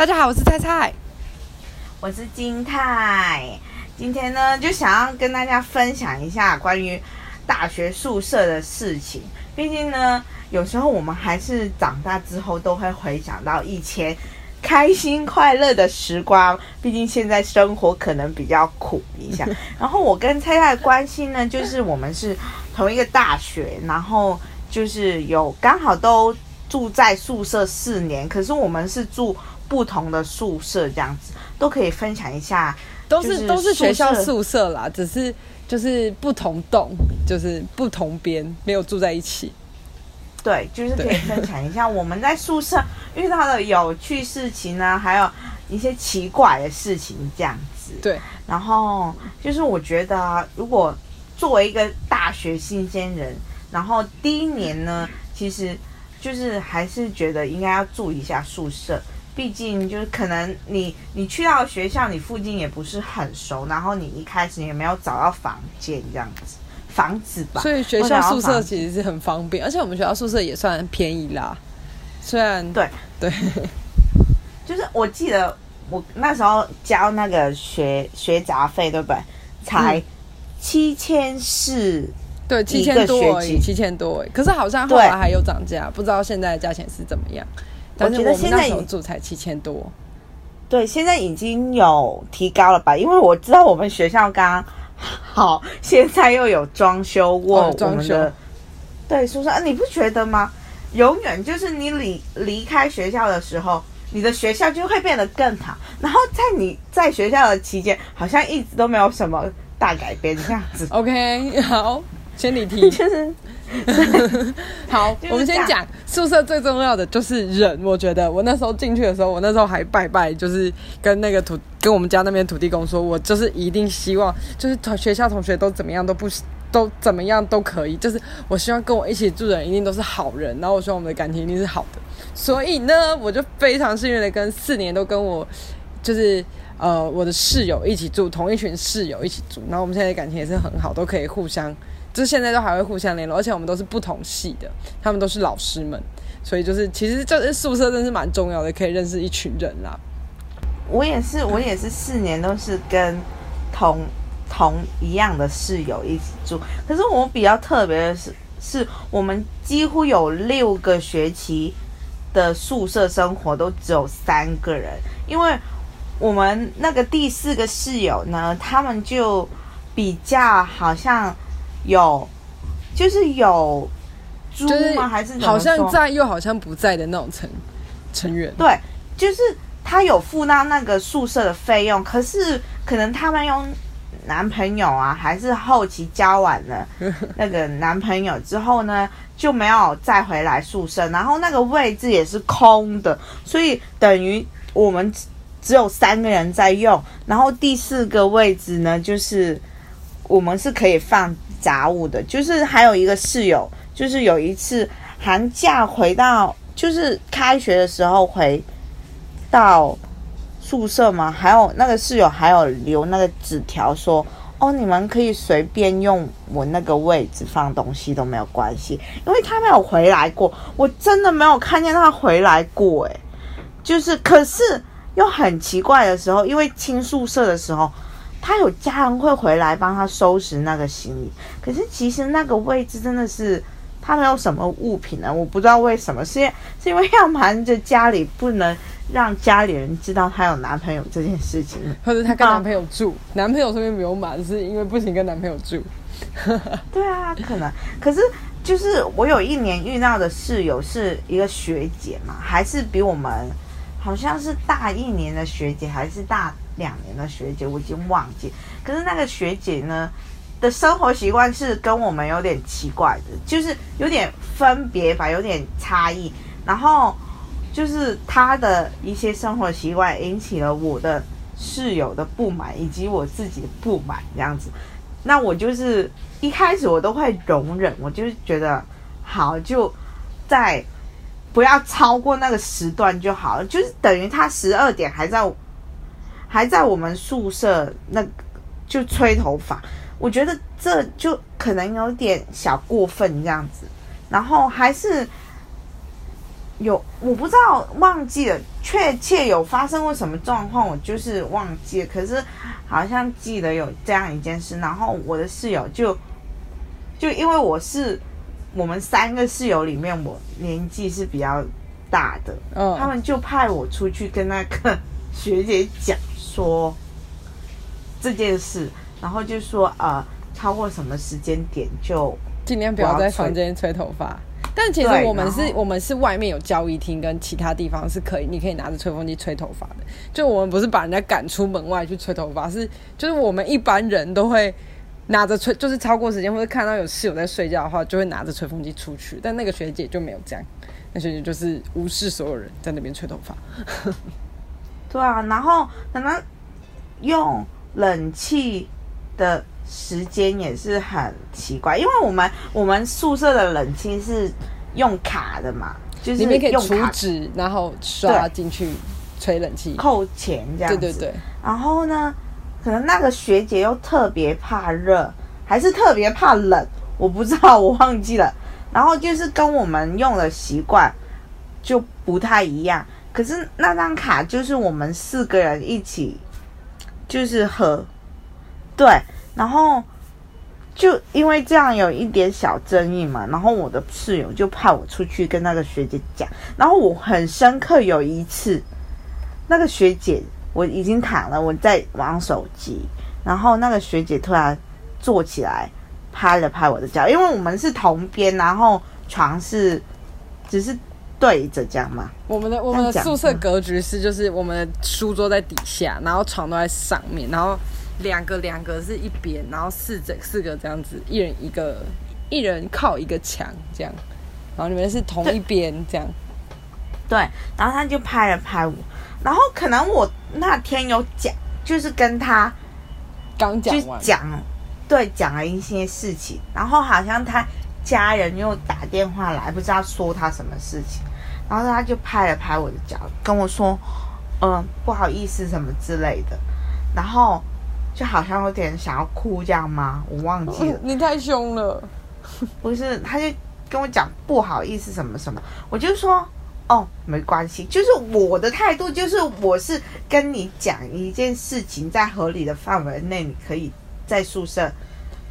大家好，我是菜菜。我是金泰，今天呢就想要跟大家分享一下关于大学宿舍的事情。毕竟呢，有时候我们还是长大之后都会回想到以前开心快乐的时光。毕竟现在生活可能比较苦一下。然后我跟菜菜的关系呢，就是我们是同一个大学，然后就是有刚好都住在宿舍四年，可是我们是住不同的宿舍，这样子都可以分享一下。都就是都是学校宿舍啦，只是就是不同栋，就是不同边，没有住在一起。对，就是可以分享一下我们在宿舍遇到的有趣事情呢，还有一些奇怪的事情这样子。对，然后就是我觉得啊，如果作为一个大学新鲜人，然后第一年呢，其实就是还是觉得应该要注意一下宿舍。毕竟就是可能你你去到学校，你附近也不是很熟，然后你一开始也没有找到房间这样子，房子吧。所以学校宿舍其实是很方便，而且我们学校宿舍也算便宜啦。虽然对对，就是我记得我那时候交那个学学杂费，对不对？才嗯七千四，对，七千多七千多而已。可是好像后来还有涨价，不知道现在的价钱是怎么样。但是觉得我们那时候现在已住才七千多，对，现在已经有提高了吧？因为我知道我们学校刚好，现在又有装修过装修们的、对宿舍、啊，你不觉得吗？永远就是你离离开学校的时候。你的学校就会变得更好，然后在你在学校的期间，好像一直都没有什么大改变这样子，OK，好，先你提。就是 好，就是我们先讲宿舍最重要的就是人。我觉得我那时候进去的时候，我那时候还拜拜，就是跟那个土跟我们家那边土地公说，我就是一定希望，就是同学校同学都怎么样都不 都怎么样都可以，就是我希望跟我一起住的人一定都是好人，然后我希望我们的感情一定是好的。所以呢，我就非常幸运的跟四年都跟我就是呃我的室友一起住，同一群室友一起住，然后我们现在的感情也是很好，都可以互相，就是现在都还会互相联络，而且我们都是不同系的，他们都是老师们，所以就是其实这宿舍真是蛮重要的，可以认识一群人啦。我也是，我也是四年都是跟同同一样的室友一起住。可是我比较特别的是，是我们几乎有六个学期的宿舍生活都只有三个人，因为我们那个第四个室友呢，他们就比较好像有，就是有猪就是吗？还是好像在又好像不在的那种成成员。对，就是他有付到那个宿舍的费用，可是可能他们用男朋友啊，还是后期交往了 那个男朋友之后呢，就没有再回来宿舍，然后那个位置也是空的，所以等于我们只只有三个人在用，然后第四个位置呢，就是我们是可以放杂物的，就是还有一个室友，就是有一次寒假回到，就是开学的时候回到宿舍嘛，还有那个室友还有留那个纸条说，哦，你们可以随便用我那个位置放东西都没有关系，因为他没有回来过，我真的没有看见他回来过，诶，就是可是又很奇怪的时候，因为清宿舍的时候。他有家人会回来帮他收拾那个行李，可是其实那个位置真的是他没有什么物品呢，我不知道为什么，是因为是因为要瞒着家里，不能让家里人知道她有男朋友这件事情。或者她跟啊男朋友住，男朋友这边没有满，是因为不行跟男朋友住。对啊，可能，可是就是我有一年遇到的室友是一个学姐嘛，还是比我们好像是大一年的学姐，还是大两年的学姐，我已经忘记。可是那个学姐呢的生活习惯是跟我们有点奇怪的，就是有点分别吧，有点差异。然后就是她的一些生活习惯引起了我的室友的不满，以及我自己的不满，这样子。那我就是一开始我都会容忍，我就觉得好就在不要超过那个时段就好了，就是等于他十二点还在还在我们宿舍那就吹头发，我觉得这就可能有点小过分这样子，然后还是有我不知道忘记了，确切有发生过什么状况，我就是忘记了。可是好像记得有这样一件事，然后我的室友就就因为我是我们三个室友里面我年纪是比较大的，嗯，他们就派我出去跟那个学姐讲说这件事，然后就说呃超过什么时间点就尽量不要在房间吹头发。但其实我们是我们是外面有交易厅跟其他地方是可以，你可以拿着吹风机吹头发的。就我们不是把人家赶出门外去吹头发，是就是我们一般人都会拿着吹，就是超过时间或者看到有室友在睡觉的话，就会拿着吹风机出去。但那个学姐就没有这样，那学姐就是无视所有人在那边吹头发。对啊，然后可能用冷气的时间也是很奇怪，因为我们我们宿舍的冷气是用卡的嘛，就是里面可以储用卡值，然后刷对进去吹冷气。扣钱这样子。对对对，然后呢，可能那个学姐又特别怕热，还是特别怕冷，我不知道，我忘记了。然后就是跟我们用的习惯就不太一样。可是那张卡就是我们四个人一起就是喝，对，然后就因为这样有一点小争议嘛，然后我的室友就派我出去跟那个学姐讲，然后我很深刻有一次，那个学姐我已经躺了，我在玩手机，然后那个学姐突然坐起来拍了拍我的脚，因为我们是同边，然后床是只是对着这样嘛，我们的我们的宿舍格局是，就是我们的书桌在底下，然后床都在上面，然后两个两个是一边，然后四整四个这样子，一人一个，一人靠一个墙这样，然后你们是同一边这样。对，然后他就拍了拍我，然后可能我那天有讲，就是跟他刚讲完，讲，对，讲了一些事情，然后好像他家人又打电话来，不知道说他什么事情，然后他就拍了拍我的脚，跟我说，嗯，不好意思什么之类的，然后就好像有点想要哭这样吗？我忘记了，你太凶了。不是，他就跟我讲不好意思什么什么，我就说。哦，没关系，就是我的态度，就是我是跟你讲一件事情，在合理的范围内，你可以在宿舍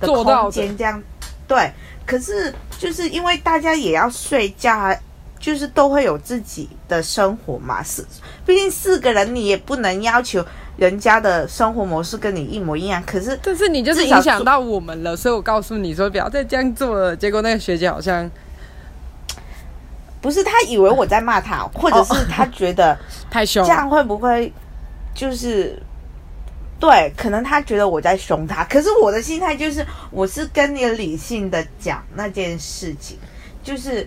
的空间这样，对。可是就是因为大家也要睡觉啊，就是都会有自己的生活嘛，是，毕竟四个人，你也不能要求人家的生活模式跟你一模一样。可是但是你就是影响到我们了，所以我告诉你说不要再这样做了。结果那个学姐好像不是他以为我在骂他，或者是他觉得。太凶这，样会不会就是对？可能他觉得我在凶他，可是我的心态就是，我是跟你理性的讲那件事情，就是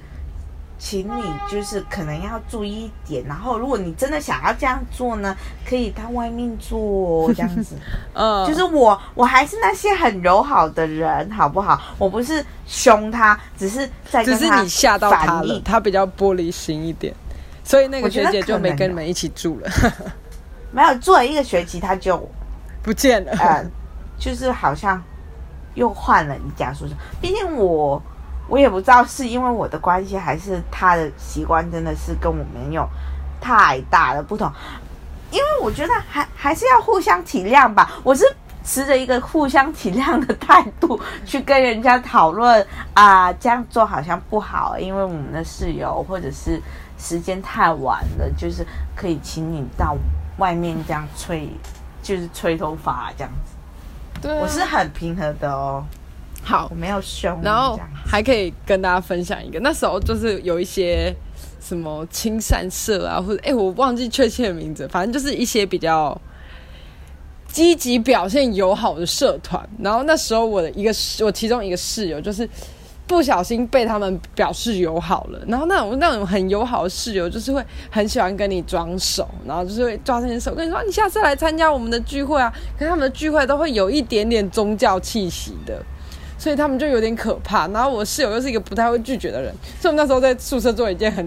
请你就是可能要注意一点，然后如果你真的想要这样做呢，可以到外面做哦这样子。嗯，就是我，我还是那些很友好的人，好不好？我不是凶他，只是在只是你吓到他了。他比较玻璃心一点，所以那个学姐就没跟你们一起住了，没有住了一个学期，他就不见了。呃，就是好像又换了一家宿舍。毕竟我我也不知道是因为我的关系，还是他的习惯真的是跟我没有太大的不同。因为我觉得还还是要互相体谅吧。我是持着一个互相体谅的态度去跟人家讨论啊，这样做好像不好，因为我们的室友或者是时间太晚了，就是可以请你到外面这样吹，就是吹头发这样子。对，我是很平和的哦，好我，没有凶然后。还可以跟大家分享一个，那时候就是有一些什么青善社啊，或者哎、我忘记确切的名字，反正就是一些比较积极表现友好的社团。然后那时候我的一个我其中一个室友就是。不小心被他们表示友好了，然后那种那种很友好的室友，就是会很喜欢跟你装熟，然后就是会抓着你的手跟你说：“啊你下次来参加我们的聚会啊！”可是他们的聚会都会有一点点宗教气息的，所以他们就有点可怕。然后我室友又是一个不太会拒绝的人，所以我们那时候在宿舍做一件很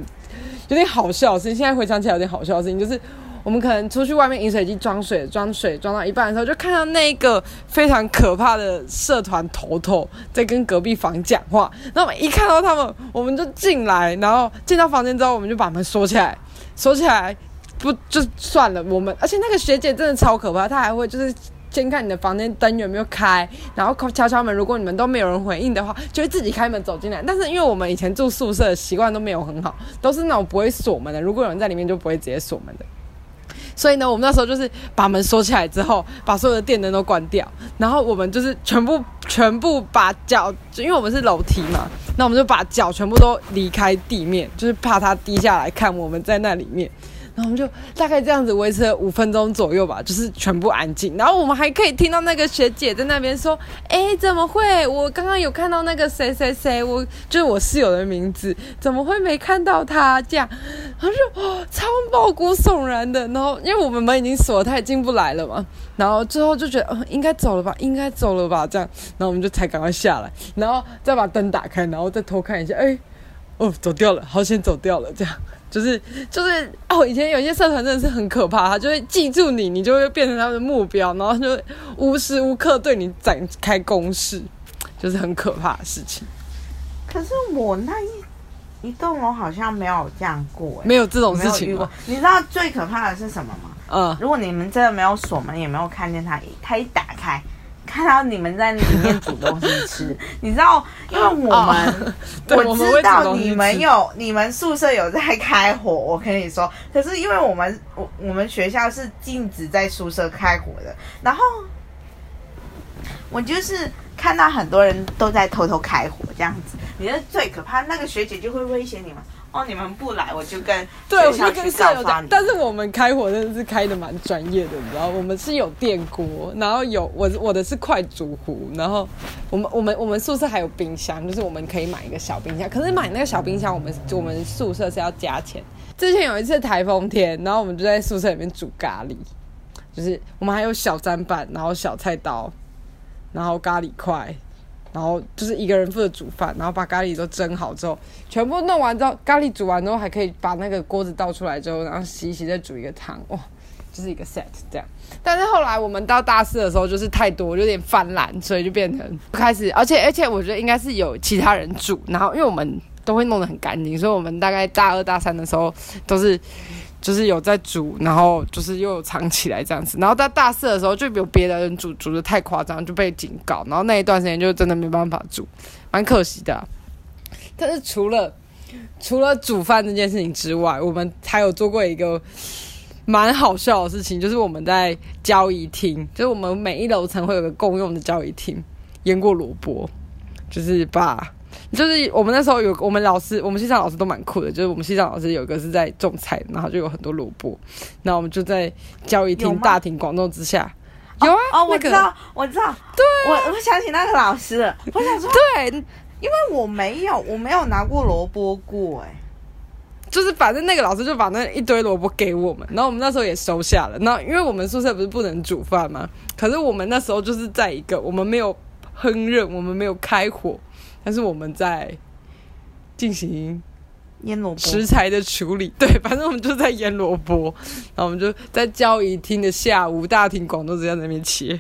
有点好笑的事情。现在回想起来有点好笑的事情，就是我们可能出去外面饮水机装水，装水装到一半的时候，就看到那个非常可怕的社团头头在跟隔壁房讲话。然后一看到他们，我们就进来，然后进到房间之后，我们就把门锁起来，锁起来。不就算了，我们而且那个学姐真的超可怕，她还会就是。先看你的房间灯有没有开，然后敲敲门。如果你们都没有人回应的话，就会自己开门走进来。但是因为我们以前住宿舍的习惯都没有很好，都是那种不会锁门的。如果有人在里面，就不会直接锁门的。所以呢，我们那时候就是把门锁起来之后，把所有的电灯都关掉，然后我们就是全部全部把脚，因为我们是楼梯嘛，那我们就把脚全部都离开地面，就是怕它滴下来看我们在那里面。然后我们就大概这样子维持了五分钟左右吧，就是全部安静。然后我们还可以听到那个学姐在那边说：“哎，怎么会？我刚刚有看到那个谁谁谁，我就是我室友的名字，怎么会没看到他？”这样，他就：“哦，超毛骨悚然的。”然后因为我们门已经锁了，他也进不来了嘛。然后最后就觉得，哦，应该走了吧，应该走了吧，这样。然后我们就才赶快下来，然后再把灯打开，然后再偷看一下，哎，哦，走掉了，好险走掉了，这样。就是就是哦，以前有些社团真的是很可怕，他就会记住你，你就会变成他们的目标，然后就无时无刻对你展开攻势，就是很可怕的事情。可是我那一一栋楼好像没有这样过，没有这种事情过。你知道最可怕的是什么吗？嗯，如果你们真的没有锁门，也没有看见他，他一打开。看到你们在里面煮东西吃，你知道，因为我们我知道你们有你们宿舍有在开火，我跟你说，可是因为我们我我们学校是禁止在宿舍开火的，然后我就是看到很多人都在偷偷开火这样子，你是最可怕，那个学姐就会威胁你们。哦，你们不来，我就跟对，我就跟舍友讲。但是我们开火真的是开的蛮专业的，你知道，我们是有电锅，然后有我我的是快煮壶，然后我们我们我们宿舍还有冰箱，就是我们可以买一个小冰箱。可是买那个小冰箱，我们我们宿舍是要加钱。之前有一次台风天，然后我们就在宿舍里面煮咖喱，就是我们还有小砧板，然后小菜刀，然后咖喱块。然后就是一个人负责煮饭，然后把咖喱都蒸好之后，全部弄完之后，咖喱煮完之后还可以把那个锅子倒出来之后，然后洗一洗再煮一个汤，哇，就是一个 set 这样。但是后来我们到大四的时候，就是太多，有点泛滥，所以就变成开始，而且而且我觉得应该是有其他人煮，然后因为我们都会弄得很干净，所以我们大概大二大三的时候都是。就是有在煮，然后就是又有藏起来这样子，然后到大四的时候就有别的人煮煮的太夸张，就被警告，然后那一段时间就真的没办法煮，蛮可惜的。但是除了除了煮饭这件事情之外，我们还有做过一个蛮好笑的事情，就是我们在交易厅，就是我们每一楼层会有个共用的交易厅，腌过萝卜，就是把。就是我们那时候有我们老师，我们西藏老师都蛮酷的。就是我们西藏老师有一个是在种菜，然后就有很多萝卜。那我们就在教育厅大庭广众之下，有啊，哦，我知道，我知道，对，我我想起那个老师了。我想说，对，因为我没有，我没有拿过萝卜过，哎，就是反正那个老师就把那一堆萝卜给我们，然后我们那时候也收下了。然后因为我们宿舍不是不能煮饭吗？可是我们那时候就是在一个我们没有烹饪，我们没有开火。但是我们在进行腌萝卜。食材的处理，对，反正我们就在腌萝卜，然后我们就在交易厅的下午大庭广众之下在那边切，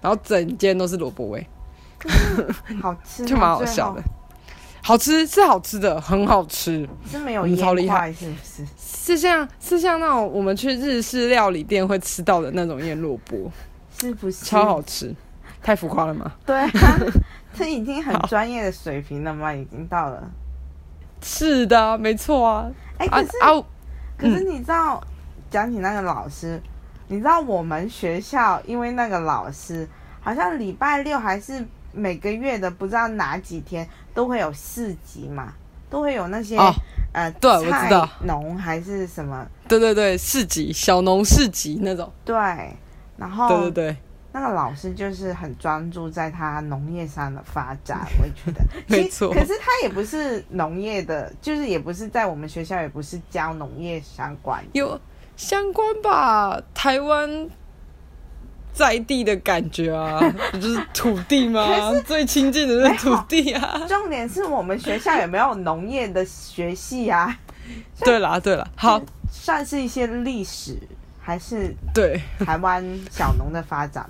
然后整间都是萝卜味，好吃，就蛮好笑的，好吃是好吃的，很好吃，是没有超厉害，是不是？是像是像那种我们去日式料理店会吃到的那种腌萝卜，是不是？超好吃？太浮夸了吗？对。这已经很专业的水平了吗？已经到了。是的，没错啊。哎，可是啊，可是你知道，讲起那个老师，你知道我们学校因为那个老师，好像礼拜六还是每个月的不知道哪几天都会有市集嘛，都会有那些呃，对，我知道，农还是什么？对对对，市集，小农市集那种。对，然后对对对。那个老师就是很专注在他农业上的发展，我觉得 没错。可是他也不是农业的，就是也不是在我们学校，也不是教农业相关。有相关吧？台湾在地的感觉啊，不 就是土地吗？最亲近的是土地啊。重点是我们学校有没有农业的学系啊？对啦，对啦，好，算是一些历史，还是对台湾小农的发展。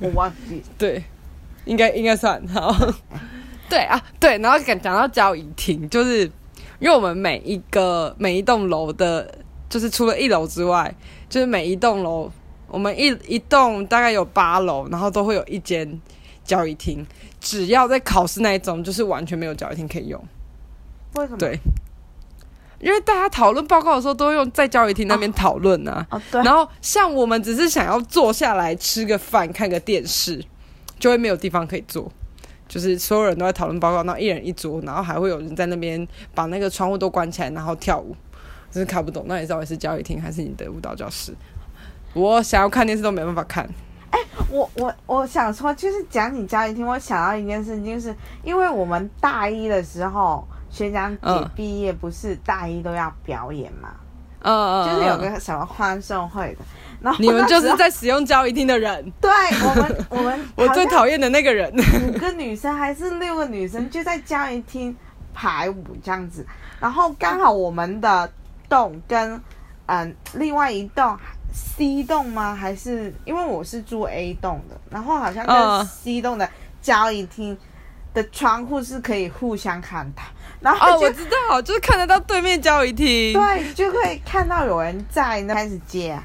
我忘记对，应该应该算好，对啊对，然后讲讲到交易厅，就是因为我们每一个每一栋楼的就是除了一楼之外，就是每一栋楼，我们一一栋大概有八楼，然后都会有一间交易厅。只要在考试那一种，就是完全没有交易厅可以用。为什么？对，因为大家讨论报告的时候都用在教育厅那边讨论啊。哦，对。然后像我们只是想要坐下来吃个饭、看个电视，就会没有地方可以坐。就是所有人都在讨论报告，然后一人一桌，然后还会有人在那边把那个窗户都关起来，然后跳舞，真是看不懂。那你到底是教育厅还是你的舞蹈教室？我想要看电视都没办法看。哎，我我我想说，就是讲你教育厅，我想到一件事情，就是因为我们大一的时候，学长姐毕业不是大一都要表演嘛？嗯嗯，就是有个什么欢送会的。然后你们就是在使用交易厅的人，对我们，我们 我最讨厌的那个人，五个女生还是六个女生就在交易厅排舞这样子，然后刚好我们的栋跟嗯另外一栋 C 栋吗？还是因为我是住 A 栋的，然后好像跟 C 栋的交易厅的窗户是可以互相看到，然后哦我知道，就是看得到对面交易厅，对，就会看到有人在那开始接。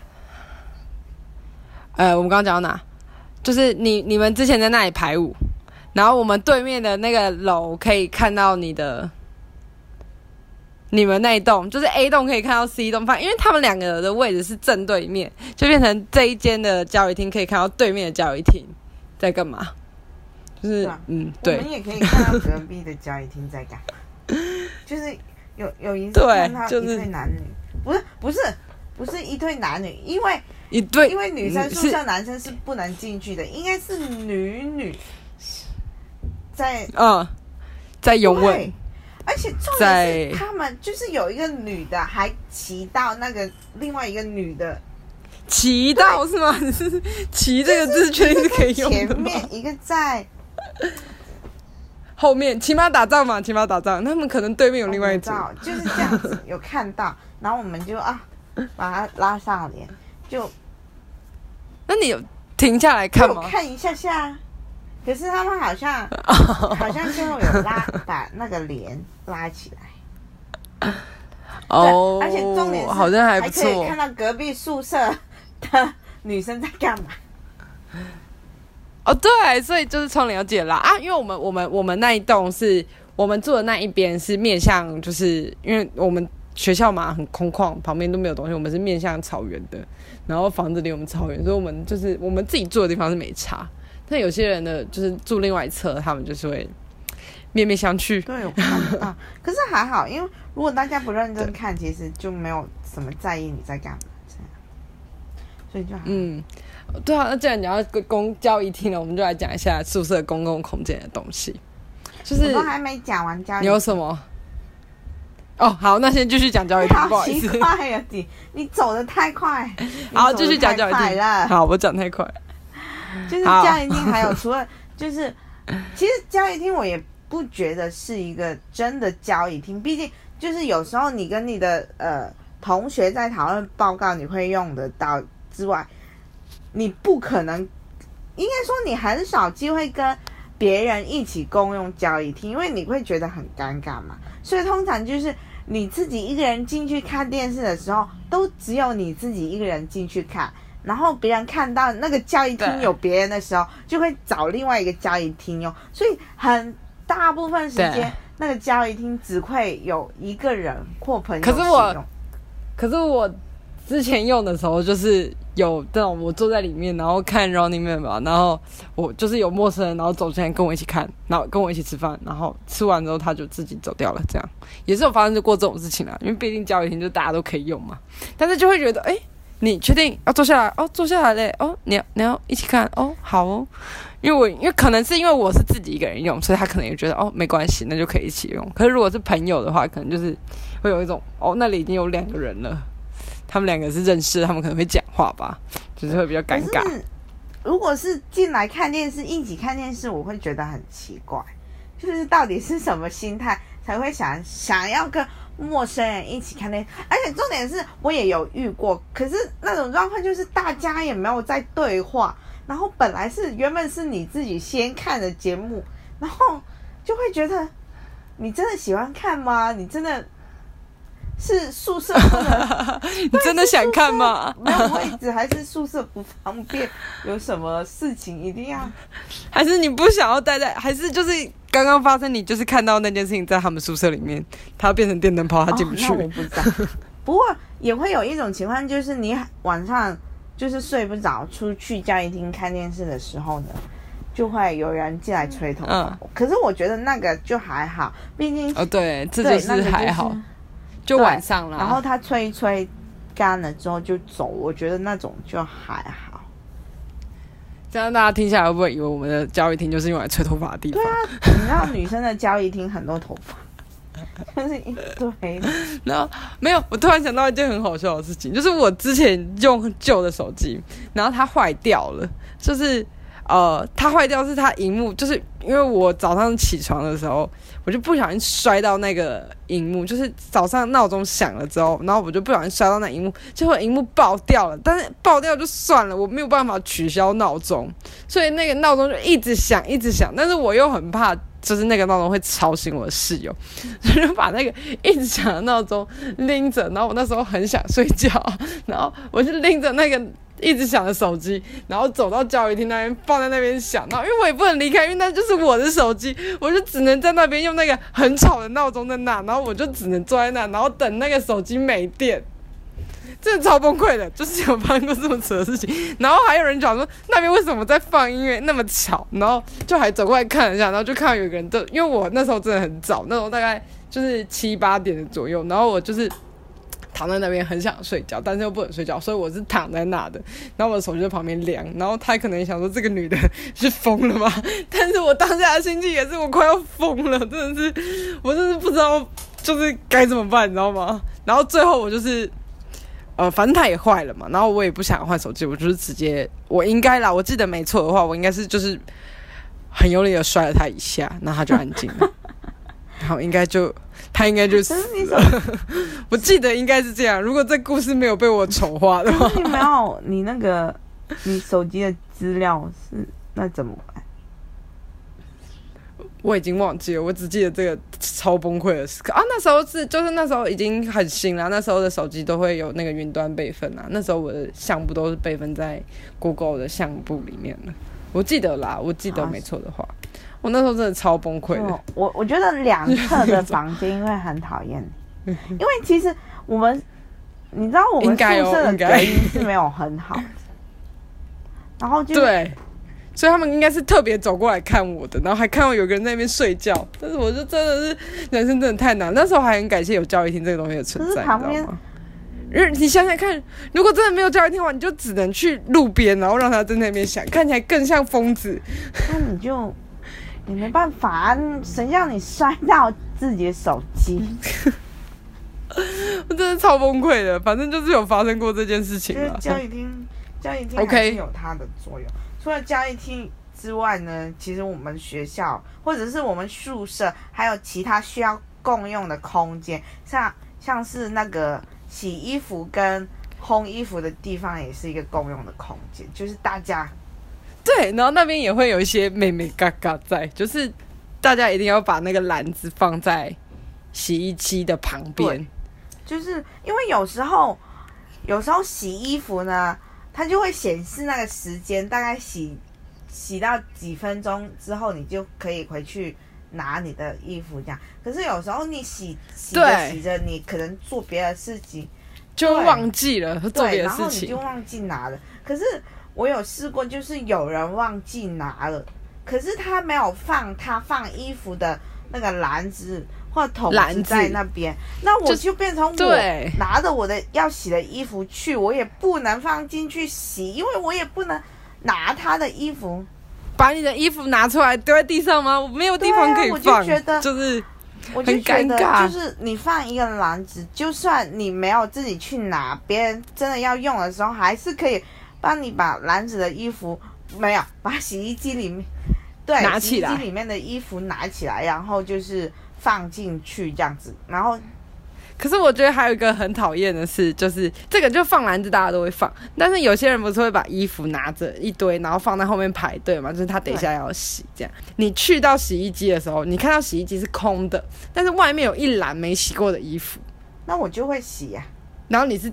呃，我们刚刚讲到哪？就是你你们之前在那里排舞，然后我们对面的那个楼可以看到你的，你们那一栋就是 A 栋可以看到 C 栋，反因为他们两个的位置是正对面，就变成这一间的教育厅可以看到对面的教育厅在干嘛？就是嗯，对，我们也可以看到隔壁的交易厅在干嘛，就是有有一次看到一对男女，不是不是不是一对男女，因为。一对，因为女生宿舍男生是不能进去的，应该是女女在嗯在拥吻，而且重点是他们就是有一个女的还骑到那个另外一个女的骑到是吗？骑这个字确定是可以用的前面一个在 后面骑马打仗嘛，骑马打仗，他们可能对面有另外一组，就是这样子有看到，然后我们就啊把他拉上脸就。那你有停下来看吗？看一下下，可是他们好像 好像最后有拉把那个帘拉起来。哦，而且重点好像还不错，可以看到隔壁宿舍的女生在干嘛。哦，对，所以就是窗帘要记得拉啊，因为我们我们我们那一栋是我们住的那一边是面向，就是因为我们学校嘛很空旷，旁边都没有东西，我们是面向草原的。然后房子离我们草原，所以我们就是我们自己住的地方是没差，但有些人的就是住另外一侧，他们就是会面面相觑。对，我看到。可是还好，因为如果大家不认真看，其实就没有什么在意你在干嘛这样。所以就嗯，对啊。那既然你要公交一厅了，我们就来讲一下宿舍公共空间的东西。就是我都还没讲完交易，你有什么？哦，好，那先继续讲交易厅，不好意思。快呀，你你走的太快。好，继续讲交易厅了。好，我讲太快。就是教育厅，还有除了 就是，其实交易厅我也不觉得是一个真的交易厅，毕竟就是有时候你跟你的呃同学在讨论报告，你会用得到之外，你不可能，应该说你很少机会跟别人一起共用交易厅，因为你会觉得很尴尬嘛。所以通常就是你自己一个人进去看电视的时候，都只有你自己一个人进去看，然后别人看到那个交易厅有别人的时候，就会找另外一个交易厅用。所以很大部分时间，那个交易厅只会有一个人或朋友可是我，可是我之前用的时候就是。有这种我坐在里面，然后看 Running Man 吧，然后我就是有陌生人，然后走进来跟我一起看，然后跟我一起吃饭，然后吃完之后他就自己走掉了，这样也是有发生过这种事情啊。因为毕竟交友厅就大家都可以用嘛，但是就会觉得，哎，你确定要坐下来？哦，坐下来嘞。哦，你要你要一起看？哦，好哦。因为我因为可能是因为我是自己一个人用，所以他可能也觉得哦没关系，那就可以一起用。可是如果是朋友的话，可能就是会有一种哦那里已经有两个人了。他们两个是认识，他们可能会讲话吧，就是会比较尴尬。如果是进来看电视，一起看电视，我会觉得很奇怪，就是到底是什么心态才会想想要跟陌生人一起看电？而且重点是我也有遇过，可是那种状况就是大家也没有在对话，然后本来是原本是你自己先看的节目，然后就会觉得你真的喜欢看吗？你真的？是宿舍不能 你真的想看吗？没有位置，还是宿舍不方便？有什么事情一定要？还是你不想要待在？还是就是刚刚发生，你就是看到那件事情在他们宿舍里面，他变成电灯泡，他进不去。我不知道。不过也会有一种情况，就是你晚上就是睡不着，出去教育厅看电视的时候呢，就会有人进来吹头发。嗯可是我觉得那个就还好，毕竟哦，对，这对就是那个还好，对就晚上了。然后他吹一吹干了之后就走，我觉得那种就还好。这样大家听下来会不会以为我们的交易厅就是用来吹头发的地方？对啊你知道女生的交易厅很多头发，就是一堆。然后没有，我突然想到一件很好笑的事情，就是我之前用旧的手机，然后它坏掉了，就是呃，它坏掉是它荧幕，就是因为我早上起床的时候，我就不小心摔到那个荧幕，就是早上闹钟响了之后，然后我就不小心摔到那荧幕，结果荧幕爆掉了，但是爆掉就算了，我没有办法取消闹钟，所以那个闹钟就一直响，一直响，但是我又很怕。就是那个闹钟会吵醒我的室友，所 以就把那个一直响的闹钟拎着，然后我那时候很想睡觉，然后我就拎着那个一直响的手机，然后走到教育厅那边放在那边响，然后因为我也不能离开，因为那就是我的手机，我就只能在那边用那个很吵的闹钟在那，然后我就只能坐在那，然后等那个手机没电。真的超崩溃的，就是有发生过这么扯的事情。然后还有人讲说那边为什么在放音乐那么吵，然后就还走过来看一下，然后就看到有个人都，因为我那时候真的很早，那时候大概就是七八点的左右，然后我就是躺在那边很想睡觉，但是又不能睡觉，所以我是躺在那的。然后我的手机在旁边凉，然后他可能想说这个女的是疯了吗？但是我当下的心情也是我快要疯了，真的是，我真是不知道就是该怎么办，你知道吗？然后最后我就是。呃，反正它也坏了嘛，然后我也不想换手机，我就是直接，我应该啦，我记得没错的话，我应该是就是很用力的摔了它一下，然后它就安静了，然后应该就他应该就是 我记得应该是这样。如果这故事没有被我丑化的话你没有你那个你手机的资料是那怎么办？我已经忘记了，我只记得这个超崩溃的时刻啊！那时候是就是那时候已经很新了，那时候的手机都会有那个云端备份啊，那时候我的相簿都是备份在 Google 的相簿里面的，我记得啦，我记得啊没错的话，我那时候真的超崩溃。我我觉得两侧的 房间会很讨厌，因为其实我们你知道我们宿舍的隔音是没有很好的，然后就是对，所以他们应该是特别走过来看我的，然后还看到有个人在那边睡觉，但是我就真的是人生真的太难。那时候还很感谢有教育厅这个东西的存在，旁边你想想看，如果真的没有教育厅的话，你就只能去路边，然后让他在那边想，看起来更像疯子。那你就你没办法啊，谁叫你摔到自己的手机？我真的超崩溃的。反正就是有发生过这件事情。教育厅，教育厅还是有它的作用。除了教育厅之外呢，其实我们学校或者是我们宿舍还有其他需要共用的空间，像像是那个洗衣服跟烘衣服的地方，也是一个共用的空间，就是大家对，然后那边也会有一些妹妹嘎嘎在，就是大家一定要把那个篮子放在洗衣机的旁边。就是因为有时候，有时候洗衣服呢，它就会显示那个时间，大概洗洗到几分钟之后，你就可以回去拿你的衣服这样。可是有时候你洗洗着洗着，你可能做别的事情，就忘记了做对，别的事然后你就。忘记拿了。可是我有试过，就是有人忘记拿了，可是他没有放他放衣服的那个篮子或桶子在那边，那我就就变成我拿着我的要洗的衣服去，我也不能放进去洗，因为我也不能拿他的衣服。把你的衣服拿出来丢在地上吗？我没有地方可以放啊我就放，觉得就是我就很觉得，尴尬就是你放一个篮子，就算你没有自己去拿，别人真的要用的时候，还是可以帮你把篮子的衣服没有 把洗衣机里面对拿起来。洗衣机里面的衣服拿起来，然后就是放进去这样子，然后可是我觉得还有一个很讨厌的事，就是这个就放篮子，大家都会放，但是有些人不是会把衣服拿着一堆，然后放在后面排队嘛，就是他等一下要洗这样。你去到洗衣机的时候，你看到洗衣机是空的，但是外面有一篮没洗过的衣服，那我就会洗呀、然后你是，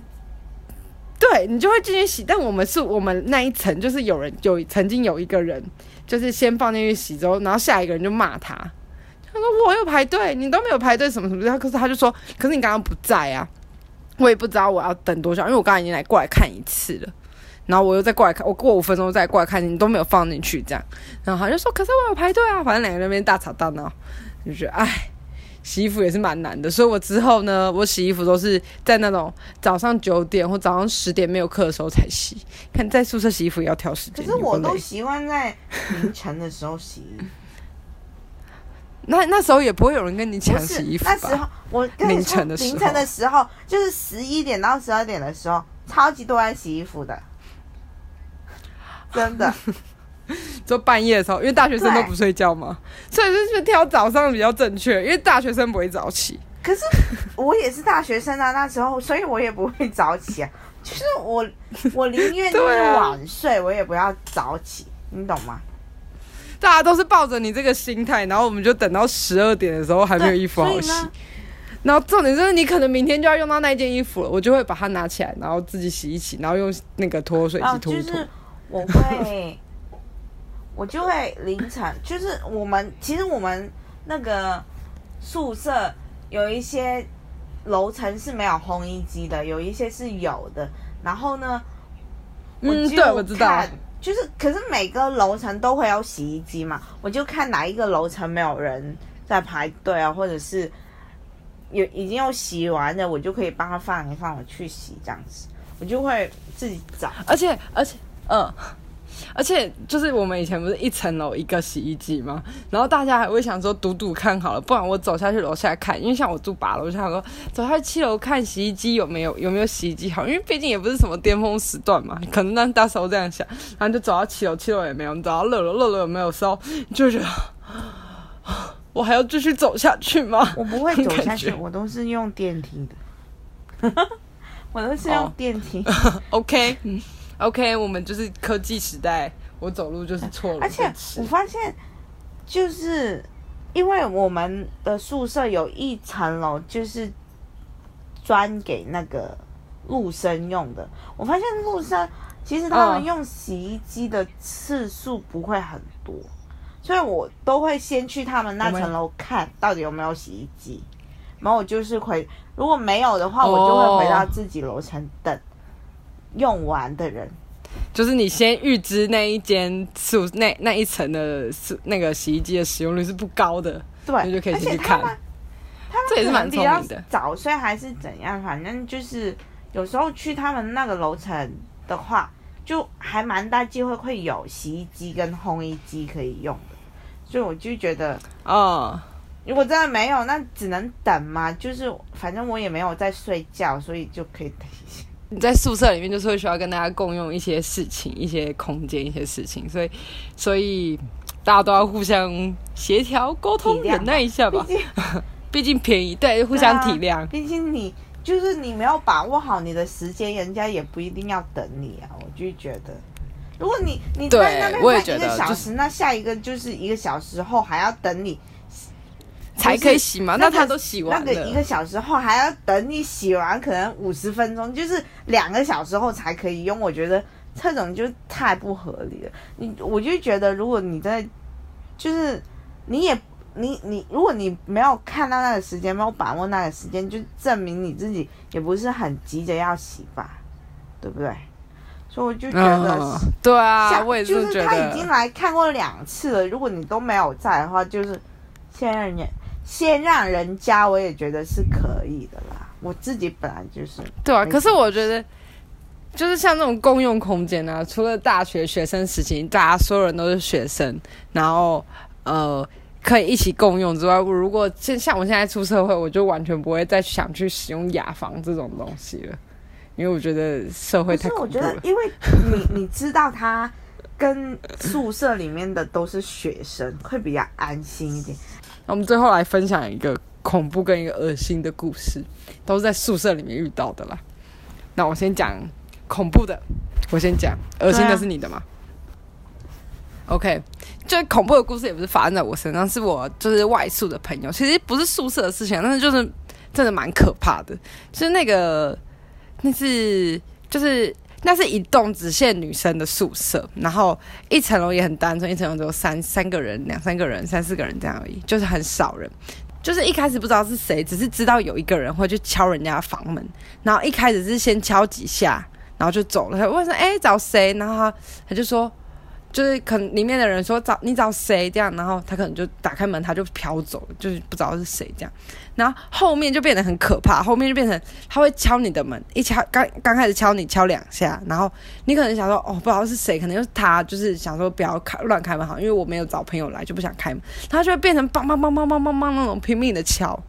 对你就会进去洗。但我们是我们那一层，就是有人有曾经有一个人，就是先放进去洗之后，然后下一个人就骂他，他说我有排队，你都没有排队什么什么的。可是他就说，可是你刚刚不在啊，我也不知道我要等多久，因为我刚刚已经来过来看一次了。然后我又再过来看，我过五分钟再过来看，你都没有放进去，这样，然后他就说：“可是我有排队啊！”反正两个人那边大吵大闹，就觉得哎，洗衣服也是蛮难的。所以我之后呢，我洗衣服都是在那种早上九点或早上十点没有课的时候才洗。看在宿舍洗衣服也要挑时间，可是我都习惯在凌晨的时候洗衣服。那那时候也不会有人跟你抢洗衣服那时候吧？我凌晨的时候凌晨的时候，就是十一点到十二点的时候，超级多人洗衣服的，真的。就半夜的时候，因为大学生都不睡觉嘛，所以就是挑早上比较正确，因为大学生不会早起。可是我也是大学生啊，那时候，所以我也不会早起啊。就是我，我宁愿 晚睡，我也不要早起，你懂吗？大家都是抱着你这个心态，然后我们就等到十二点的时候还没有衣服好洗。然后重点就是你可能明天就要用到那件衣服了，我就会把它拿起来，然后自己洗一洗，然后用那个脱水啊，机脱一脱。就是我会，我就会凌晨，就是我们其实我们那个宿舍有一些楼层是没有烘衣机的，有一些是有的。然后呢，嗯，就对，我知道看。就是，可是每个楼层都会有洗衣机嘛，我就看哪一个楼层没有人在排队啊，或者是有已经有洗完的，我就可以帮他放一放，我去洗这样子，我就会自己找。而且而且，嗯，而且就是我们以前不是一层楼一个洗衣机吗？然后大家还会想说赌赌看好了，不然我走下去楼下看，因为像我住八楼，我想说走下去七楼看洗衣机有没有有没有洗衣机好，因为毕竟也不是什么巅峰时段嘛，可能那那时候这样想，然后就走到七楼，七楼也没有，你走到六楼，六楼有没有的时候，就会觉得。我还要继续走下去吗？我不会走下，去我都是用电梯的，我都是用哦电梯。OK，嗯，OK，我们就是科技时代，我走路就是错了，而且我发现，就是因为我们的宿舍有一层楼就是专给那个陆生用的，我发现陆生其实他们嗯用洗衣机的次数不会很多，所以我都会先去他们那层楼看到底有没有洗衣机，然后我就是回，如果没有的话，我就会回到哦自己楼层等用完的人。就是你先预知那一间宿那那一层的宿那个洗衣机的使用率是不高的，对，你就可以去看他们这也是蛮聪明的早睡还是怎样，反正就是有时候去他们那个楼层的话，就还蛮大机会会有洗衣机跟烘衣机可以用的，所以我就觉得。哦，如果真的没有，那只能等嘛。就是反正我也没有在睡觉，所以就可以等一下。你在宿舍里面就是会需要跟大家共用一些事情、一些空间、一些事情，所以所以大家都要互相协调、沟通、忍耐一下吧毕。竟 毕竟便宜，对，互相体谅。毕竟你就是你没有把握好你的时间，人家也不一定要等你啊。我就觉得，如果你你对在那边待一个小时，那下一个就是一个小时后还要等你才可以洗嘛？那他都洗完了，那个一个小时后还要等你洗完，可能五十分钟，就是两个小时后才可以用。我觉得这种就太不合理了。你我就觉得，如果你在，就是你也你你，如果你没有看到那个时间，没有把握那个时间，就证明你自己也不是很急着要洗吧，对不对？所以我就觉得嗯，对啊，我也就是他已经。来看过两次了，如果你都没有在的话，就是先让人先让人家，我也觉得是可以的啦。我自己本来就是对啊，可是我觉得，就是像这种共用空间啊，除了大学学生时期，大家所有人都是学生，然后呃可以一起共用之外，我如果现像我现在出社会，我就完全不会再想去使用雅房这种东西了，因为我觉得社会可是我太恐怖了，。觉得因为你你知道他跟宿舍里面的都是学生，会比较安心一点。那我们最后来分享一个恐怖跟一个恶心的故事，都是在宿舍里面遇到的啦。那我先讲恐怖的，我先讲，恶心的是你的吗、o k 就恐怖的故事也不是发生在我身上，是我就是外宿的朋友，其实不是宿舍的事情，但是就是真的蛮可怕的。就是那个那是就是那是一栋只限女生的宿舍，然后一层楼也很单纯，一层楼只有三三个人、两三个人、三四个人这样而已，就是很少人。就是一开始不知道是谁，只是知道有一个人会去敲人家房门，然后一开始是先敲几下，然后就走了。他问说：“哎，找谁？”然后他他就说。就是可能里面的人说找你找谁这样，然后他可能就打开门，他就飘走了，就是不知道是谁这样。然后后面就变得很可怕，后面就变成他会敲你的门，一敲刚刚开始敲你敲两下，然后你可能想说哦不知道是谁，可能就是他，就是想说不要开乱开门好，因为我没有找朋友来就不想开门，他就会变成梆梆梆梆梆梆梆那种拼命的敲。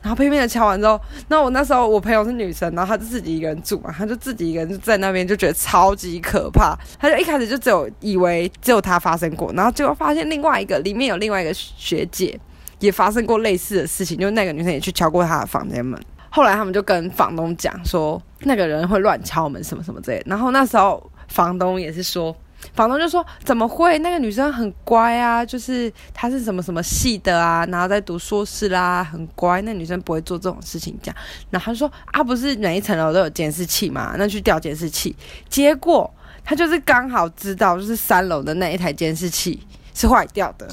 然后拼命的敲完之后，那我那时候我朋友是女生，然后她就自己一个人住嘛，她就自己一个人就在那边，就觉得超级可怕。她就一开始就只有以为只有她发生过，然后结果发现另外一个里面有另外一个学姐也发生过类似的事情，就那个女生也去敲过她的房间门。后来他们就跟房东讲说，那个人会乱敲门什么什么之类。然后那时候房东也是说。房东就说：“怎么会？那个女生很乖啊，就是她是什么什么系的啊，然后在读硕士啦，很乖。那女生不会做这种事情，讲。然后他说：啊，不是每一层楼都有监视器嘛？那去调监视器。结果他就是刚好知道，就是三楼的那一台监视器是坏掉的，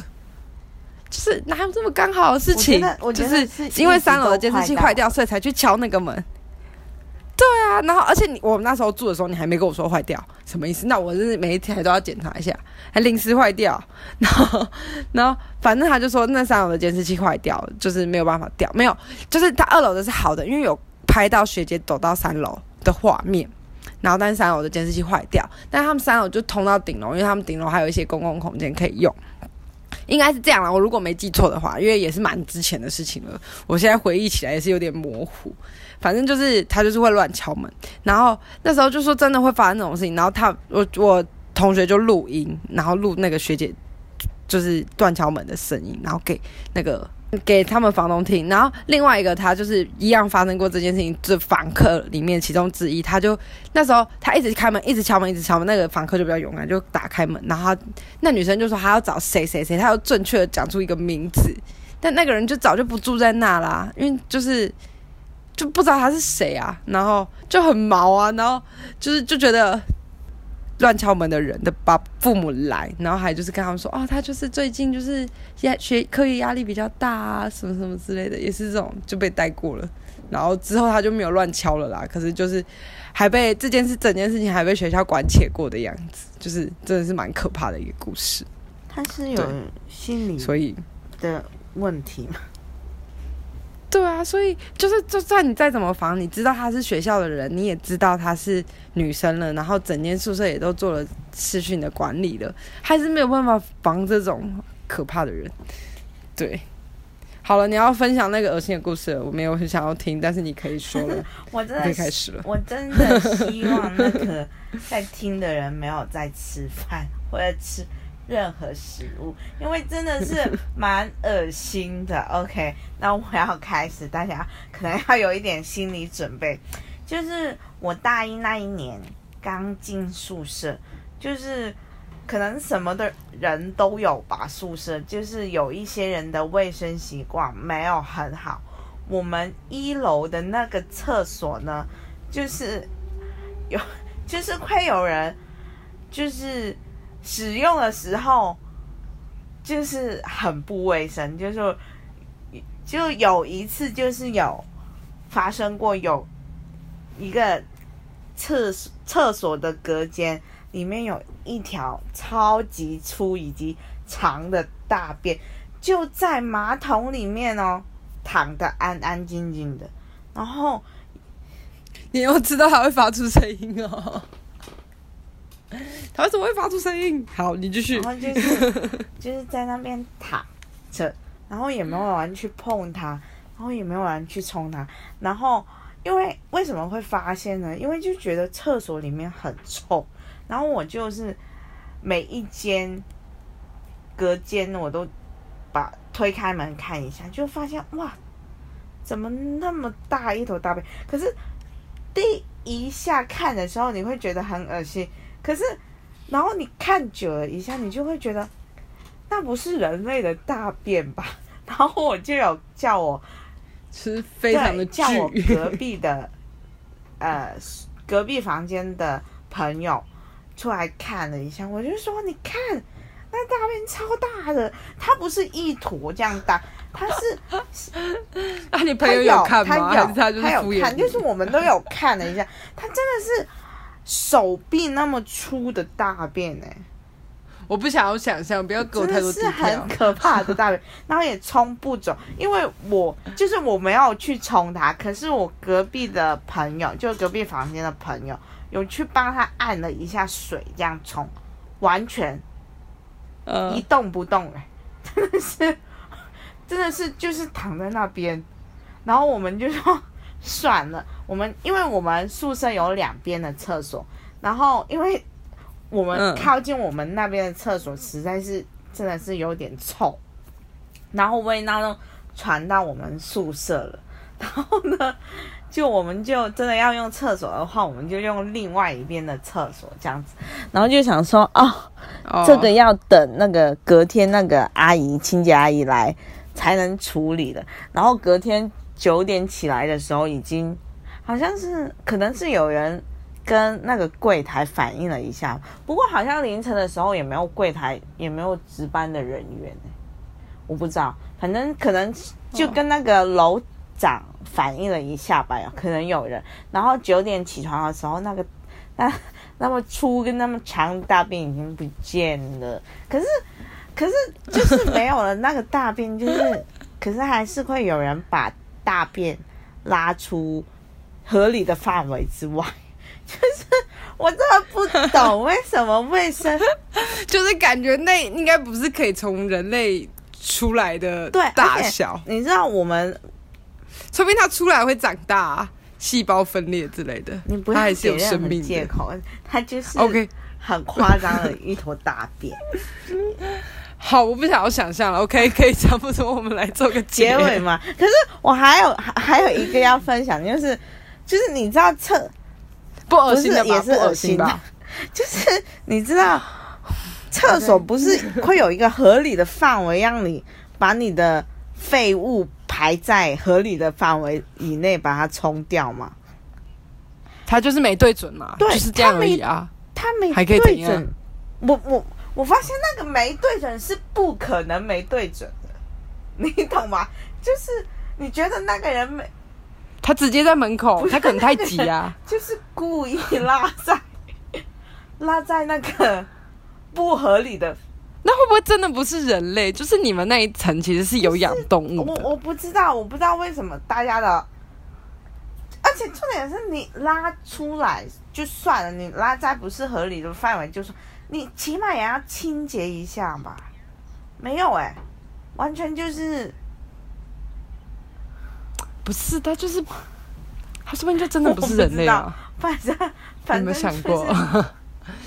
就是哪有这么刚好的事情？就是因为三楼的监视器坏掉，所以才去敲那个门。”对啊，然后而且你我们那时候住的时候，你还没跟我说坏掉，什么意思？那我是每一天都要检查一下，还临时坏掉，然后然后反正他就说那三楼的监视器坏掉，就是没有办法掉，没有，就是他二楼的是好的，因为有拍到学姐走到三楼的画面，然后但是三楼的监视器坏掉，但他们三楼就通到顶楼，因为他们顶楼还有一些公共空间可以用。应该是这样啦，我如果没记错的话，因为也是蛮之前的事情了，我现在回忆起来也是有点模糊。反正就是他就是会乱敲门，然后那时候就说真的会发生这种事情，然后他我我同学就录音，然后录那个学姐就是断敲门的声音，然后给那个给他们房东听，然后另外一个他就是一样发生过这件事情，这房客里面其中之一，他就那时候他一直开门，一直敲门，一直敲门，那个房客就比较勇敢，就打开门，然后那女生就说她要找谁谁谁，她要正确的讲出一个名字，但那个人就早就不住在那啦，因为就是。就不知道他是谁啊，然后就很毛啊，然后就是就觉得乱敲门的人的爸父母来，然后还就是跟他们说，哦，他就是最近就是压学课业压力比较大啊，什么什么之类的，也是这种就被带过了，然后之后他就没有乱敲了啦，可是就是还被这件事整件事情还被学校关切过的样子，就是真的是蛮可怕的一个故事。他是有心理所以的问题吗？对啊，所以就是，就算你再怎么防，你知道她是学校的人，你也知道她是女生了，然后整间宿舍也都做了视讯的管理了，还是没有办法防这种可怕的人。对，好了，你要分享那个恶心的故事了，我没有很想要听，但是你可以说了，我真的开始了。我真的希望那个在听的人没有在吃饭或者吃。任何食物，因为真的是 蛮恶心的。OK，那我要开始，大家可能要有一点心理准备。就是我大一那一年刚进宿舍，就是可能什么的人都有吧。宿舍就是有一些人的卫生习惯没有很好。我们一楼的那个厕所呢，就是有，就是会有人，就是。使用的时候就是很不卫生，就是就有一次就是有发生过有一个厕厕所的隔间里面有一条超级粗以及长的大便就在马桶里面哦，躺的安安静静的，然后你又知道它会发出声音哦。他为什么会发出声音？好，你继续。然后就是 就是在那边躺着，然后也没有人去碰它，然后也没有人去冲它。然后因为为什么会发现呢？因为就觉得厕所里面很臭。然后我就是每一间隔间我都把推开门看一下，就发现哇，怎么那么大一头大便？可是第一下看的时候，你会觉得很恶心。可是，然后你看久了一下，你就会觉得那不是人类的大便吧？然后我就有叫我吃非常的对叫我，隔壁的呃隔壁房间的朋友出来看了一下，我就说你看那大便超大的，它不是一坨这样大，它是啊，你朋友有看他吗？有还是他就是他有看？就是我们都有看了一下，他真的是手臂那么粗的大便哎、我不想要想象，不要给我太多的是很。可怕的大便，然后也冲不走，因为我就是我没有去冲它，可是我隔壁的朋友，就隔壁房间的朋友，有去帮他按了一下水，这样冲，完全一，动不动、哎，真的是，真的是就是躺在那边，然后我们就说算了，我们因为我们宿舍有两边的厕所，然后因为我们嗯靠近我们那边的厕所实在是真的是有点臭，然后味道都传到我们宿舍了，然后呢，就我们就真的要用厕所的话，我们就用另外一边的厕所这样子，然后就想说哦。哦这个要等那个隔天那个阿姨清洁阿姨来才能处理的。然后隔天九点起来的时候，已经好像是可能是有人跟那个柜台反映了一下，不过好像凌晨的时候也没有柜台也没有值班的人员、我不知道，反正可能就跟那个楼长反映了一下吧，可能有人。然后九点起床的时候，那个那那么粗跟那么长大便已经不见了，可是可是就是没有了那个大便，就是可是还是会有人把大便拉出合理的范围之外。就是我真的不懂 为什么卫生 就是感觉那应该不是可以从人类出来的对大小，你知道我们说不定它出来会长大，细胞分裂之类的，你不要它还是有给任何生命的。借口，它就是 OK，很夸张的一坨大便。好，我不想要想象了。OK，可以差不多，我们来做个结尾尾。嘛。可是我还有还还有一个要分享，就是就是你知道厕不恶心的也是恶恶心的吧？就是你知道 厕所不是会有一个合理的范围，让你把你的废物排在合理的范围以内，把它冲掉吗？他就是没对准嘛，对就是这样而已啊。他没还可以对准，我我我发现那个没对准是不可能没对准的，你懂吗？就是你觉得那个人没，他直接在门口，他可能太急啊。就是故意拉在拉在那个不合理的那会不会真的不是人类？就是你们那一层其实是有养动物。我我不知道，我不知道为什么大家的，而且重点是你拉出来就算了，你拉在不是合理的范围，就算你起码也要清洁一下吧。没有哎、完全就是不是，他就是，他说不定就真的不是人类啊。反正反正有没有想过？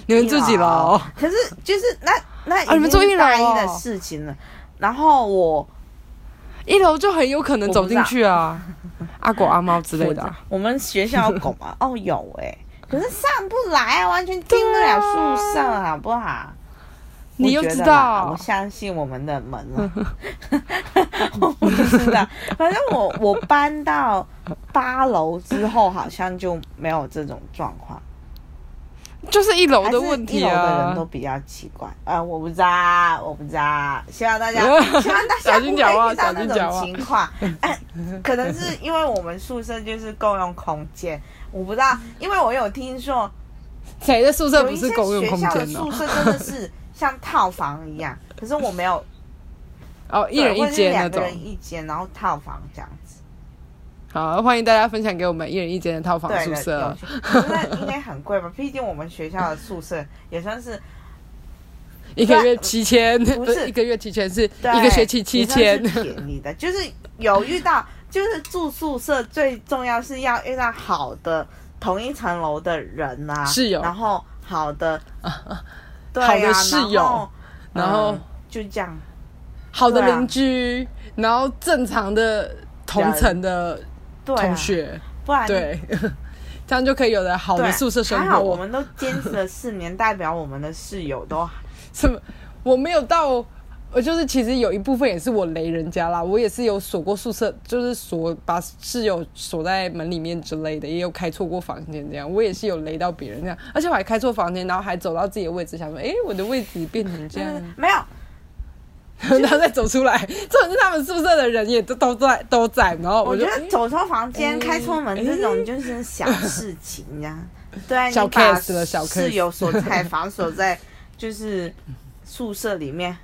你们住几楼？可是就是那那啊你们已经是住一楼大一的哦事情了。然后我一楼就很有可能走进去啊，阿狗阿猫之类的啊。我们学校有狗吗？哦，有哎、可是上不来啊，完全进不了宿舍，好不好？你又知道我相信我们的门了。我不知道，反正我我搬到八楼之后，好像就没有这种状况。就是一楼的问题一楼的人都啊。比较奇怪。呃，我不知道，我不知道。希望大家，希望大家小不会遇到那小心讲话种情况。哎，可能是因为我们宿舍就是共用空间，我不知道，因为我有听说谁的宿舍不是共用空学校的宿？舍真的是像套房一样，可是我没有哦，一人一间那种。两个人一间，然后套房这样子。好，欢迎大家分享给我们一人一间的套房，宿舍那应该很贵吧？毕竟我们学校的宿舍也算是一个月七千，不是一个月七千，是一个学期七也千。便宜的，就是有遇到，就是住宿舍最重要是要遇到好的同一层楼的人呐、室友然后好的，对好的啊室友然后就这样，好的邻居，然后正常的同层的同学，不然对，这样就可以有了好的宿舍生还好我活。们都坚持了四年，代表我们的室友都 什么？我没有到，我就是其实有一部分也是我雷人家啦，我也是有锁过宿舍，就是锁把室友锁在门里面之类的，也有开错过房间这样，我也是有雷到别人这样，而且我还开错房间，然后还走到自己的位置，想说，哎、我的位置变成这样，没有，然后再走出来，这种是他们宿舍的人也都都在都在，然后我就觉得走出房间、哎开错门这种就是小事情呀。对啊，小你把 case 了小 case 室友锁在房锁在就是宿舍里面，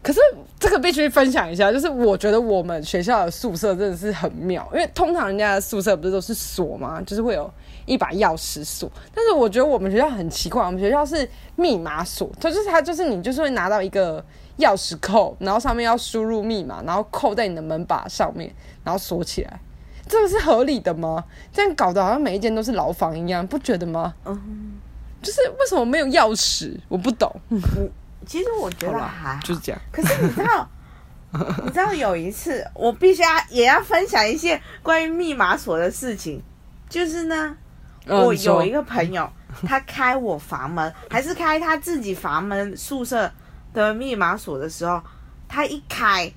可是这个必须分享一下，就是我觉得我们学校的宿舍真的是很妙，因为通常人家的宿舍不是都是锁吗？就是会有一把钥匙锁，但是我觉得我们学校很奇怪，我们学校是密码锁，它就是它就是你就是会拿到一个钥匙扣，然后上面要输入密码，然后扣在你的门把上面，然后锁起来。这个是合理的吗？这样搞得好像每一间都是牢房一样，不觉得吗？嗯，就是为什么没有钥匙？我不懂。其实我觉得还好，就是这样。可是你知道，你知道有一次，我必须要也要分享一些关于密码锁的事情。就是呢，我有一个朋友，他开我房门，还是开他自己房门宿舍的密码锁的时候，它一开，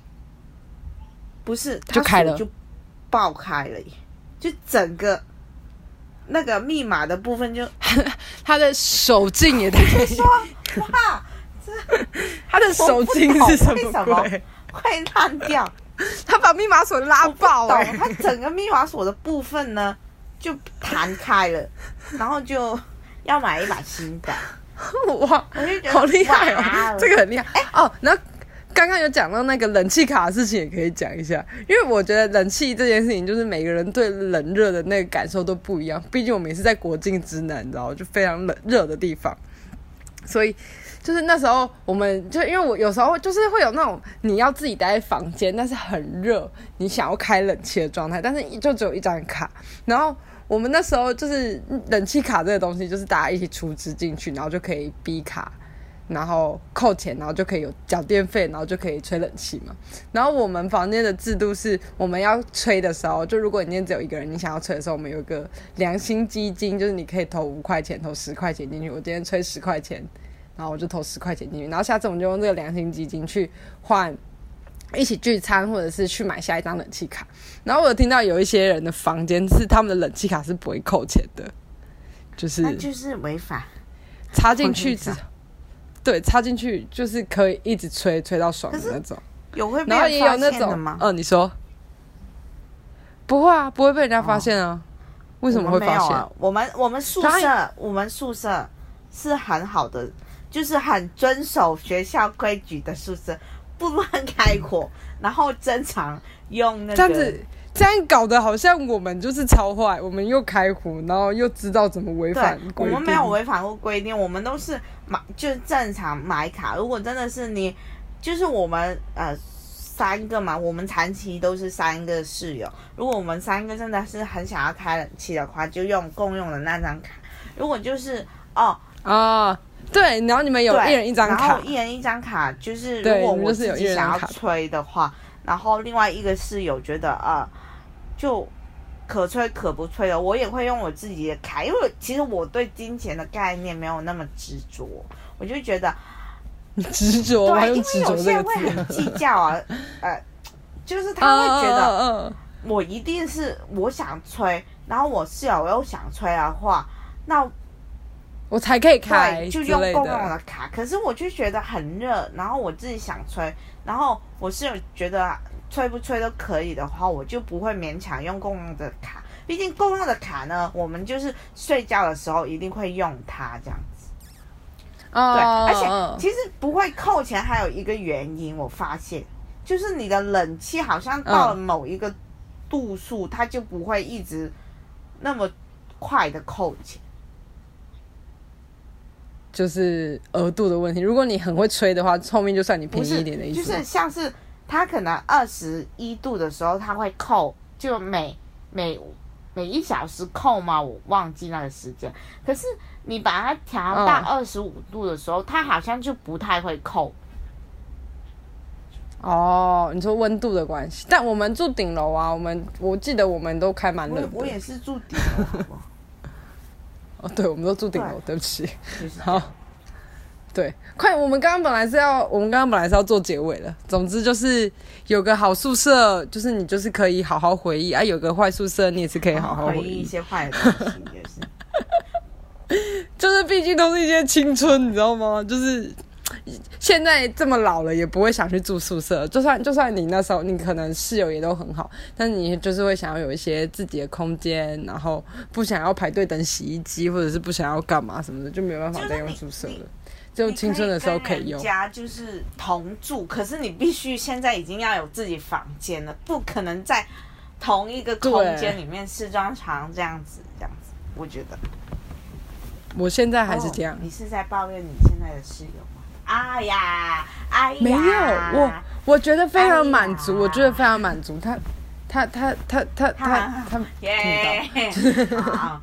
不是他就开了锁就爆开了，就整个那个密码的部分就 他的手劲也太 说哇，他的手劲是什为什么鬼？会烂掉。他把密码锁拉爆懂哎、它整个密码锁的部分呢就弹开了，然后就要买一把新的。哇，好厉害哦，这个很厉害、哦。然后刚刚有讲到那个冷气卡的事情，也可以讲一下，因为我觉得冷气这件事情，就是每个人对冷热的那个感受都不一样。毕竟我们也是在国境之南，你知道，就非常冷热的地方，所以。就是那时候，我们就因为我有时候就是会有那种你要自己待在房间，但是很热，你想要开冷气的状态，但是就只有一张卡。然后我们那时候就是冷气卡这个东西，就是大家一起出资进去，然后就可以逼卡，然后扣钱，然后就可以有缴电费，然后就可以吹冷气嘛。然后我们房间的制度是，我们要吹的时候，就如果你今天只有一个人，你想要吹的时候，我们有一个良心基金，就是你可以投五块钱、投十块钱进去。我今天吹十块钱，然后我就投十块钱进去，然后下次我们就用这个良心基金去换。一起聚餐，或者是去买下一张冷气卡。然后我有听到有一些人的房间是他们的冷气卡是不会扣钱的，就是那就是违法。插进去之对，插进去就是可以一直吹吹到爽的那种。有会被然后也有那种？嗯，你说不会啊，不会被人家发现啊？为什么会发现？我们我们宿舍我们宿舍是很好的，就是很遵守学校规矩的宿舍，不乱开火，然后正常用那个这样子，这样搞得好像我们就是超坏，我们又开火，然后又知道怎么违反，我规定。们没有违反过规定，我们都是买就是正常买卡。如果真的是你，就是我们呃三个嘛，我们长期都是三个室友。如果我们三个真的是很想要开冷气的话，就用共用的那张卡。如果就是哦，啊，对，然后你们有一人一张卡然后，一人一张卡，就是如果我自己想要一人一张卡。吹的话，然后另外一个室友觉得啊、就可吹可不吹的，我也会用我自己的卡，因为其实我对金钱的概念没有那么执着，我就觉得执着，对，因为有些人。会很计较啊，呃，就是他会觉得 我一定是我想吹，然后我室友又想吹的话，那我才可以开对，就用共用的。卡。可是我就觉得很热，然后我自己想吹，然后我室友觉得吹不吹都可以的话，我就不会勉强用公用的卡。毕竟公用的卡呢，我们就是睡觉的时候一定会用它这样子。对，哦而且嗯其实不会扣钱，还有一个原因，我发现就是你的冷气好像到了嗯某一个度数，它就不会一直那么快的扣钱。就是额度的问题。如果你很会吹的话，后面就算你便宜，一点的意思。就是像是它可能二十一度的时候，它会扣，就每每每一小时扣嘛？我忘记那个时间。可是你把它调到嗯二十五度的时候，它好像就不太会扣。哦，你说温度的关系，但我们住顶楼啊，我们我记得我们都开蛮冷的。我也是住顶楼？哦，对，我们都住顶楼，对不起。好，对，快！我们刚刚本来是要，我们刚刚本来是要做结尾了。总之就是有个好宿舍，就是你就是可以好好回忆啊；有个坏宿舍，你也是可以好好回忆回忆一。些坏的东西，也是。就是毕竟都是一些青春，你知道吗？就是现在这么老了，也不会想去住宿舍。就算就算你那时候你可能室友也都很好，但你就是会想要有一些自己的空间，然后不想要排队等洗衣机，或者是不想要干嘛什么的，就没有办法再用宿舍了。就青春的时候可以用。家就是同住，可是你必须现在已经要有自己房间了，不可能在同一个空间里面试装床这样子，这样子，我觉得我现在还是这样哦，你是在抱怨你现在的室友吗？哎呀，哎呀，没有我，我觉得非常满足，哎我觉得非常满足。他他他他他他他耶听不到，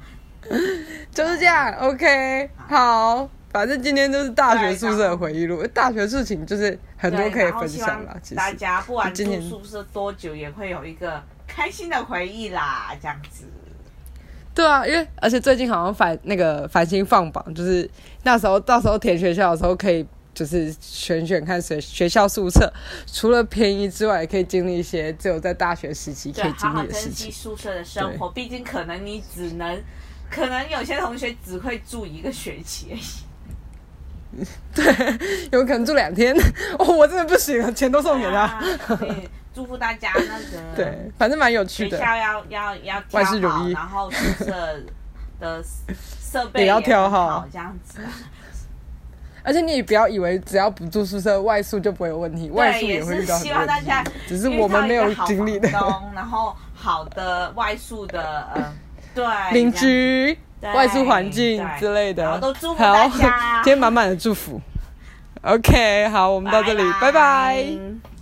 就是这样，OK，好，反正今天就是大学宿舍的回忆录，大学事情就是很多可以分享了。其实大家不管住宿舍多久，也会有一个开心的回忆啦，这样子。对啊，因为而且最近好像反那个繁星放榜，就是那时候到时候填学校的时候可以。就是选选看学学校宿舍，除了便宜之外，也可以经历一些只有在大学时期可，以经历的事情。惜宿舍的生活，毕竟可能你只能，可能有些同学只会住一个学期而已。有可能住两天，哦，我真的不行了，钱都送给他。祝福大家那个对，反正蛮有趣的。学校要要要挑万事如好，意然后宿舍的设备也要很挑好好，这样子。而且你也不要以为只要不住宿舍，外宿就不会有问题，外宿，也是会遇到很希望大多问题家，只是我们没有经历的 然后好的外宿的呃，对邻居、外宿环境之类的。好都祝福大家 今天满满的祝福。OK，好，我们到这里，拜拜。拜